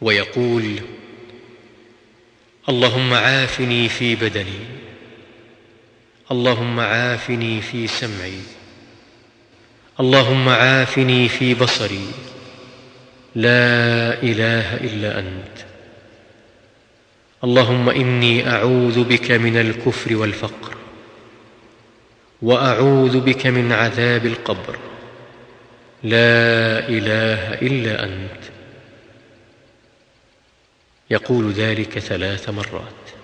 ويقول اللهم عافني في بدني اللهم عافني في سمعي اللهم عافني في بصري لا إله إلا أنت. اللهم إني أعوذ بك من الكفر والفقر وأعوذ بك من عذاب القبر لا إله إلا أنت. يقول ذلك ثلاث مرات.